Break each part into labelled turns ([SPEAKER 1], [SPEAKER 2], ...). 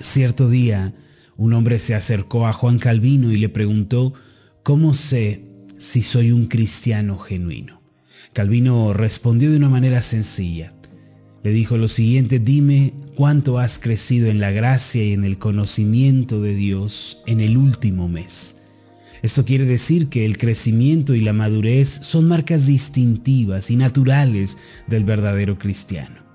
[SPEAKER 1] Cierto día, un hombre se acercó a Juan Calvino y le preguntó, ¿cómo sé si soy un cristiano genuino? Calvino respondió de una manera sencilla. Le dijo lo siguiente, dime cuánto has crecido en la gracia y en el conocimiento de Dios en el último mes. Esto quiere decir que el crecimiento y la madurez son marcas distintivas y naturales del verdadero cristiano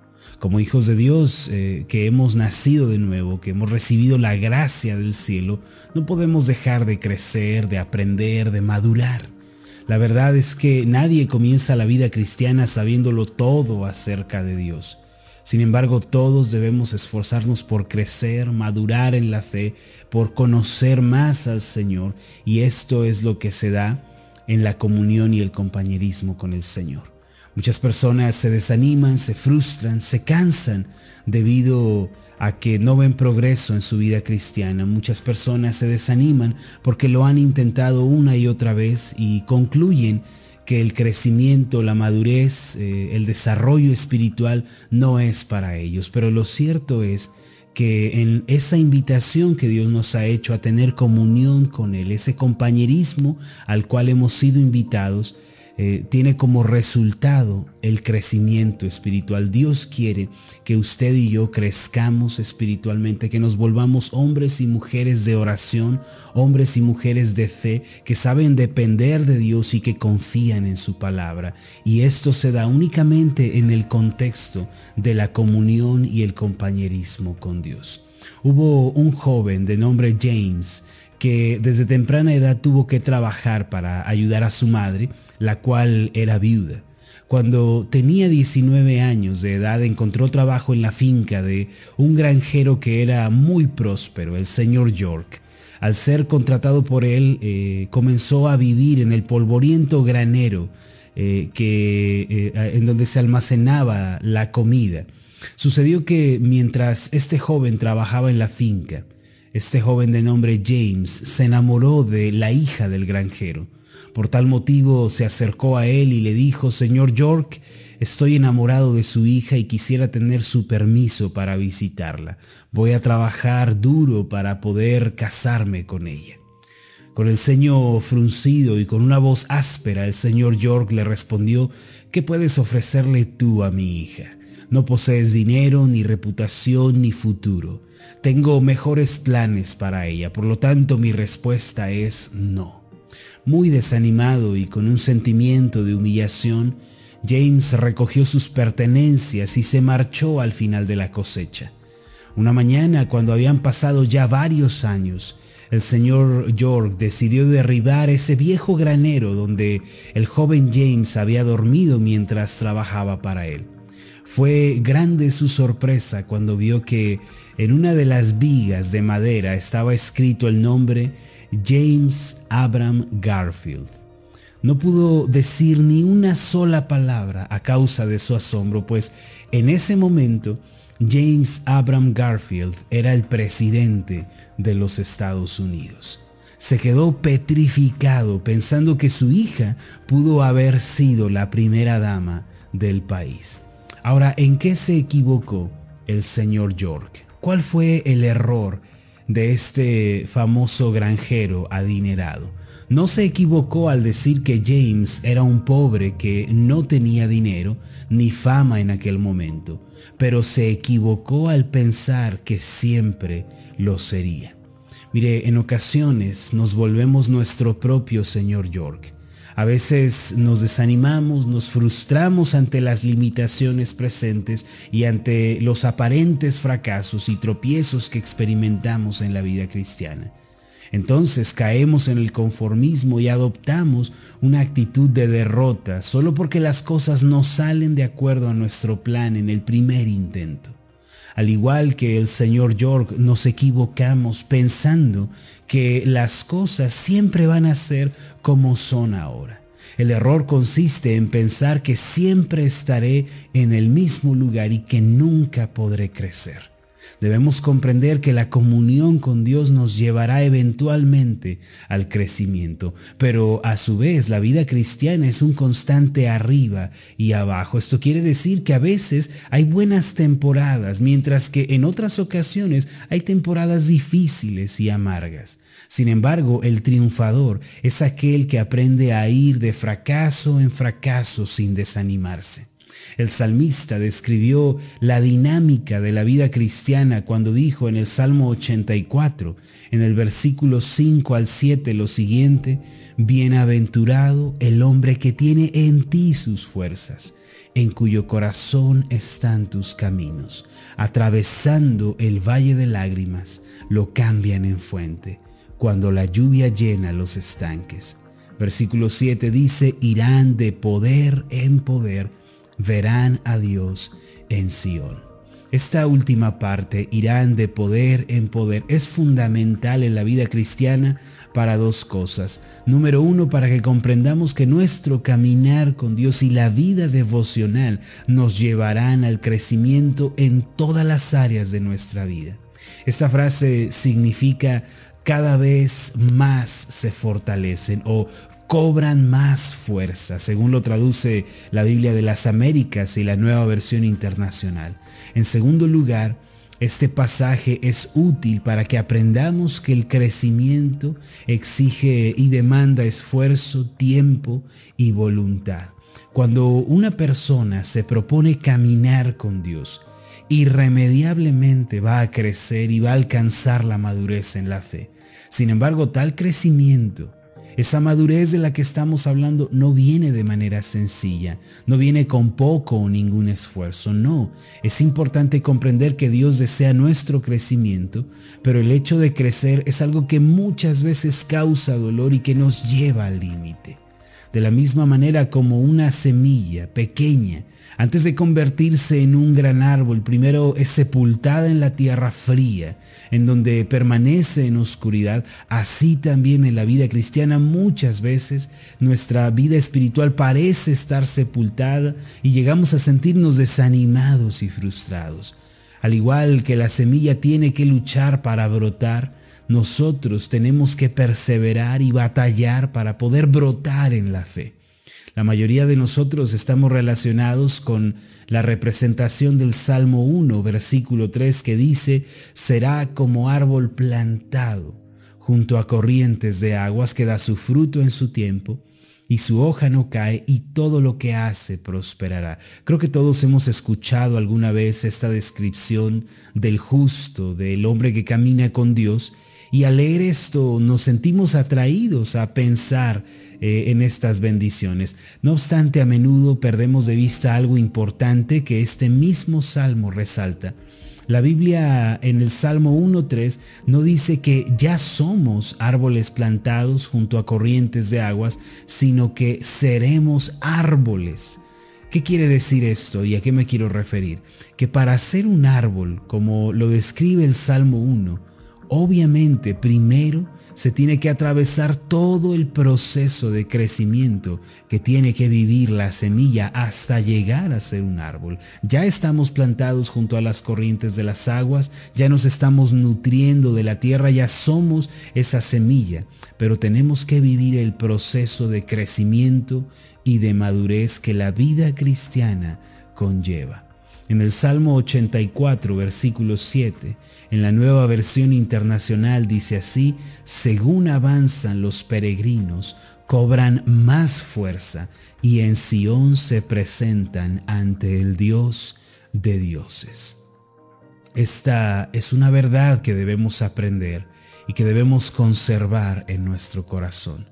[SPEAKER 1] como hijos de Dios eh, que hemos nacido de nuevo, que hemos recibido la gracia del cielo, no podemos dejar de crecer, de aprender, de madurar. La verdad es que nadie comienza la vida cristiana sabiéndolo todo acerca de Dios. Sin embargo, todos debemos esforzarnos por crecer, madurar en la fe, por conocer más al Señor, y esto es lo que se da en la comunión y el compañerismo con el Señor. Muchas personas se desaniman, se frustran, se cansan debido a que no ven progreso en su vida cristiana. Muchas personas se desaniman porque lo han intentado una y otra vez y concluyen que el crecimiento, la madurez, eh, el desarrollo espiritual no es para ellos. Pero lo cierto es que en esa invitación que Dios nos ha hecho a tener comunión con Él, ese compañerismo al cual hemos sido invitados, eh, tiene como resultado el crecimiento espiritual. Dios quiere que usted y yo crezcamos espiritualmente, que nos volvamos hombres y mujeres de oración, hombres y mujeres de fe, que saben depender de Dios y que confían en su palabra. Y esto se da únicamente en el contexto de la comunión y el compañerismo con Dios. Hubo un joven de nombre James que desde temprana edad tuvo que trabajar para ayudar a su madre, la cual era viuda. Cuando tenía 19 años de edad encontró trabajo en la finca de un granjero que era muy próspero, el señor York. Al ser contratado por él, eh, comenzó a vivir en el polvoriento granero eh, que, eh, en donde se almacenaba la comida. Sucedió que mientras este joven trabajaba en la finca, este joven de nombre James se enamoró de la hija del granjero. Por tal motivo se acercó a él y le dijo, Señor York, estoy enamorado de su hija y quisiera tener su permiso para visitarla. Voy a trabajar duro para poder casarme con ella. Con el ceño fruncido y con una voz áspera, el señor York le respondió, ¿qué puedes ofrecerle tú a mi hija? No posees dinero, ni reputación, ni futuro. Tengo mejores planes para ella, por lo tanto mi respuesta es no. Muy desanimado y con un sentimiento de humillación, James recogió sus pertenencias y se marchó al final de la cosecha. Una mañana, cuando habían pasado ya varios años, el señor York decidió derribar ese viejo granero donde el joven James había dormido mientras trabajaba para él. Fue grande su sorpresa cuando vio que en una de las vigas de madera estaba escrito el nombre James Abram Garfield. No pudo decir ni una sola palabra a causa de su asombro, pues en ese momento James Abram Garfield era el presidente de los Estados Unidos. Se quedó petrificado pensando que su hija pudo haber sido la primera dama del país. Ahora, ¿en qué se equivocó el señor York? ¿Cuál fue el error de este famoso granjero adinerado? No se equivocó al decir que James era un pobre que no tenía dinero ni fama en aquel momento, pero se equivocó al pensar que siempre lo sería. Mire, en ocasiones nos volvemos nuestro propio señor York a veces nos desanimamos, nos frustramos ante las limitaciones presentes y ante los aparentes fracasos y tropiezos que experimentamos en la vida cristiana. Entonces caemos en el conformismo y adoptamos una actitud de derrota solo porque las cosas no salen de acuerdo a nuestro plan en el primer intento. Al igual que el señor York, nos equivocamos pensando que las cosas siempre van a ser como son ahora. El error consiste en pensar que siempre estaré en el mismo lugar y que nunca podré crecer. Debemos comprender que la comunión con Dios nos llevará eventualmente al crecimiento, pero a su vez la vida cristiana es un constante arriba y abajo. Esto quiere decir que a veces hay buenas temporadas, mientras que en otras ocasiones hay temporadas difíciles y amargas. Sin embargo, el triunfador es aquel que aprende a ir de fracaso en fracaso sin desanimarse. El salmista describió la dinámica de la vida cristiana cuando dijo en el Salmo 84, en el versículo 5 al 7, lo siguiente, Bienaventurado el hombre que tiene en ti sus fuerzas, en cuyo corazón están tus caminos. Atravesando el valle de lágrimas, lo cambian en fuente, cuando la lluvia llena los estanques. Versículo 7 dice, irán de poder en poder verán a Dios en Sión. Esta última parte, irán de poder en poder, es fundamental en la vida cristiana para dos cosas. Número uno, para que comprendamos que nuestro caminar con Dios y la vida devocional nos llevarán al crecimiento en todas las áreas de nuestra vida. Esta frase significa cada vez más se fortalecen o cobran más fuerza, según lo traduce la Biblia de las Américas y la nueva versión internacional. En segundo lugar, este pasaje es útil para que aprendamos que el crecimiento exige y demanda esfuerzo, tiempo y voluntad. Cuando una persona se propone caminar con Dios, irremediablemente va a crecer y va a alcanzar la madurez en la fe. Sin embargo, tal crecimiento esa madurez de la que estamos hablando no viene de manera sencilla, no viene con poco o ningún esfuerzo, no. Es importante comprender que Dios desea nuestro crecimiento, pero el hecho de crecer es algo que muchas veces causa dolor y que nos lleva al límite. De la misma manera como una semilla pequeña antes de convertirse en un gran árbol, primero es sepultada en la tierra fría, en donde permanece en oscuridad. Así también en la vida cristiana muchas veces nuestra vida espiritual parece estar sepultada y llegamos a sentirnos desanimados y frustrados. Al igual que la semilla tiene que luchar para brotar, nosotros tenemos que perseverar y batallar para poder brotar en la fe. La mayoría de nosotros estamos relacionados con la representación del Salmo 1, versículo 3, que dice, será como árbol plantado junto a corrientes de aguas que da su fruto en su tiempo y su hoja no cae y todo lo que hace prosperará. Creo que todos hemos escuchado alguna vez esta descripción del justo, del hombre que camina con Dios y al leer esto nos sentimos atraídos a pensar eh, en estas bendiciones. No obstante, a menudo perdemos de vista algo importante que este mismo salmo resalta. La Biblia en el Salmo 1.3 no dice que ya somos árboles plantados junto a corrientes de aguas, sino que seremos árboles. ¿Qué quiere decir esto y a qué me quiero referir? Que para ser un árbol, como lo describe el Salmo 1, obviamente primero se tiene que atravesar todo el proceso de crecimiento que tiene que vivir la semilla hasta llegar a ser un árbol. Ya estamos plantados junto a las corrientes de las aguas, ya nos estamos nutriendo de la tierra, ya somos esa semilla, pero tenemos que vivir el proceso de crecimiento y de madurez que la vida cristiana conlleva. En el Salmo 84, versículo 7, en la nueva versión internacional dice así, según avanzan los peregrinos, cobran más fuerza y en Sión se presentan ante el Dios de dioses. Esta es una verdad que debemos aprender y que debemos conservar en nuestro corazón.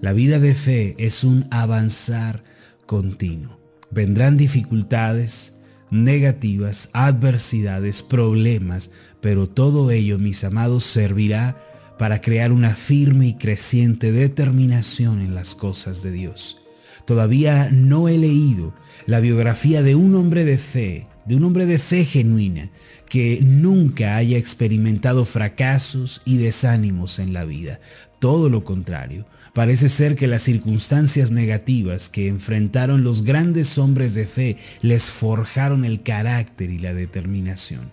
[SPEAKER 1] La vida de fe es un avanzar continuo. Vendrán dificultades, negativas, adversidades, problemas, pero todo ello, mis amados, servirá para crear una firme y creciente determinación en las cosas de Dios. Todavía no he leído la biografía de un hombre de fe, de un hombre de fe genuina, que nunca haya experimentado fracasos y desánimos en la vida. Todo lo contrario, parece ser que las circunstancias negativas que enfrentaron los grandes hombres de fe les forjaron el carácter y la determinación.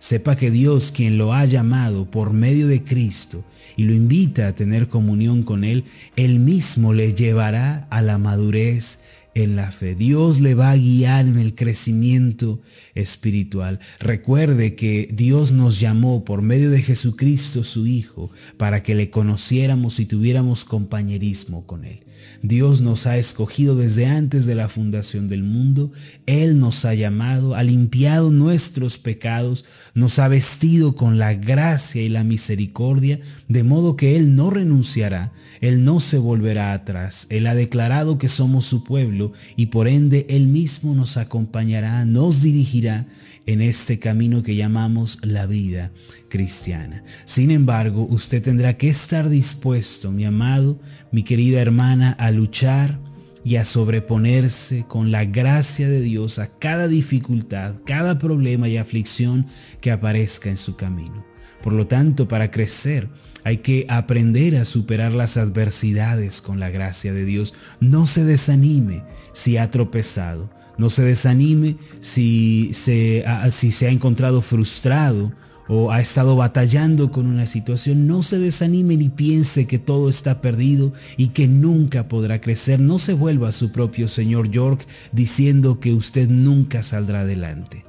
[SPEAKER 1] Sepa que Dios, quien lo ha llamado por medio de Cristo y lo invita a tener comunión con Él, Él mismo le llevará a la madurez en la fe. Dios le va a guiar en el crecimiento espiritual. Recuerde que Dios nos llamó por medio de Jesucristo su Hijo para que le conociéramos y tuviéramos compañerismo con Él. Dios nos ha escogido desde antes de la fundación del mundo. Él nos ha llamado, ha limpiado nuestros pecados, nos ha vestido con la gracia y la misericordia, de modo que Él no renunciará, Él no se volverá atrás. Él ha declarado que somos su pueblo y por ende Él mismo nos acompañará, nos dirigirá en este camino que llamamos la vida cristiana. Sin embargo, usted tendrá que estar dispuesto, mi amado, mi querida hermana, a luchar y a sobreponerse con la gracia de Dios a cada dificultad, cada problema y aflicción que aparezca en su camino. Por lo tanto, para crecer hay que aprender a superar las adversidades con la gracia de Dios. No se desanime si ha tropezado. No se desanime si se, si se ha encontrado frustrado o ha estado batallando con una situación, no se desanime ni piense que todo está perdido y que nunca podrá crecer. No se vuelva a su propio señor York diciendo que usted nunca saldrá adelante.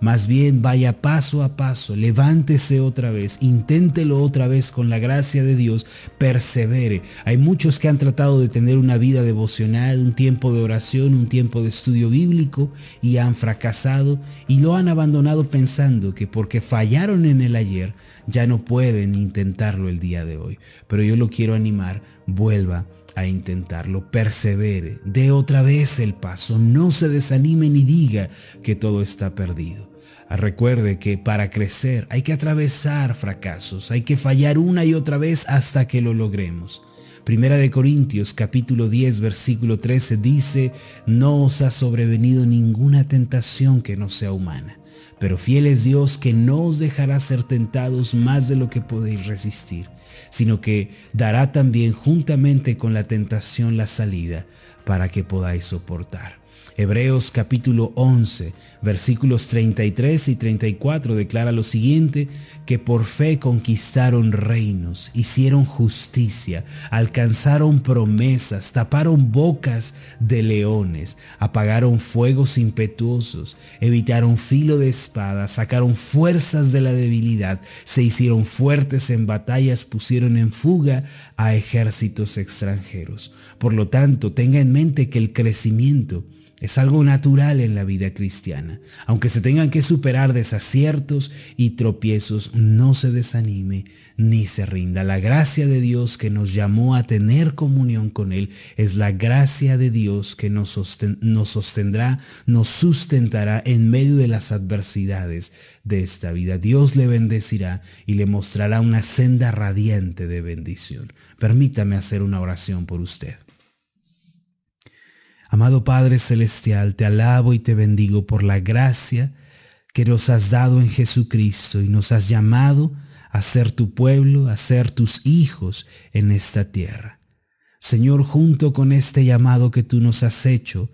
[SPEAKER 1] Más bien vaya paso a paso, levántese otra vez, inténtelo otra vez con la gracia de Dios, persevere. Hay muchos que han tratado de tener una vida devocional, un tiempo de oración, un tiempo de estudio bíblico y han fracasado y lo han abandonado pensando que porque fallaron en el ayer ya no pueden intentarlo el día de hoy. Pero yo lo quiero animar, vuelva a intentarlo, persevere, dé otra vez el paso, no se desanime ni diga que todo está perdido. Recuerde que para crecer hay que atravesar fracasos, hay que fallar una y otra vez hasta que lo logremos. Primera de Corintios capítulo 10 versículo 13 dice, no os ha sobrevenido ninguna tentación que no sea humana, pero fiel es Dios que no os dejará ser tentados más de lo que podéis resistir, sino que dará también juntamente con la tentación la salida para que podáis soportar. Hebreos capítulo 11, versículos 33 y 34 declara lo siguiente, que por fe conquistaron reinos, hicieron justicia, alcanzaron promesas, taparon bocas de leones, apagaron fuegos impetuosos, evitaron filo de espada, sacaron fuerzas de la debilidad, se hicieron fuertes en batallas, pusieron en fuga a ejércitos extranjeros. Por lo tanto, tenga en mente que el crecimiento es algo natural en la vida cristiana. Aunque se tengan que superar desaciertos y tropiezos, no se desanime ni se rinda. La gracia de Dios que nos llamó a tener comunión con Él es la gracia de Dios que nos, sostendrá, nos sustentará en medio de las adversidades de esta vida. Dios le bendecirá y le mostrará una senda radiante de bendición. Permítame hacer una oración por usted. Amado Padre Celestial, te alabo y te bendigo por la gracia que nos has dado en Jesucristo y nos has llamado a ser tu pueblo, a ser tus hijos en esta tierra. Señor, junto con este llamado que tú nos has hecho,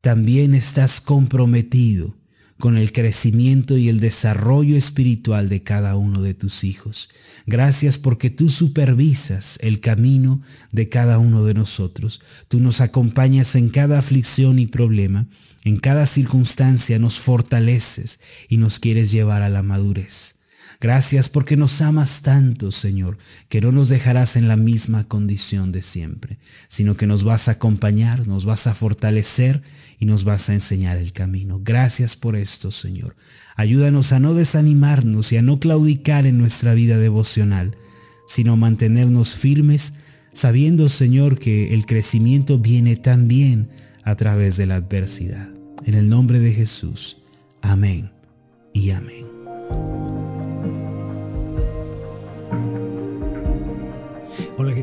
[SPEAKER 1] también estás comprometido con el crecimiento y el desarrollo espiritual de cada uno de tus hijos. Gracias porque tú supervisas el camino de cada uno de nosotros. Tú nos acompañas en cada aflicción y problema. En cada circunstancia nos fortaleces y nos quieres llevar a la madurez. Gracias porque nos amas tanto, Señor, que no nos dejarás en la misma condición de siempre, sino que nos vas a acompañar, nos vas a fortalecer y nos vas a enseñar el camino. Gracias por esto, Señor. Ayúdanos a no desanimarnos y a no claudicar en nuestra vida devocional, sino mantenernos firmes, sabiendo, Señor, que el crecimiento viene también a través de la adversidad. En el nombre de Jesús. Amén y amén.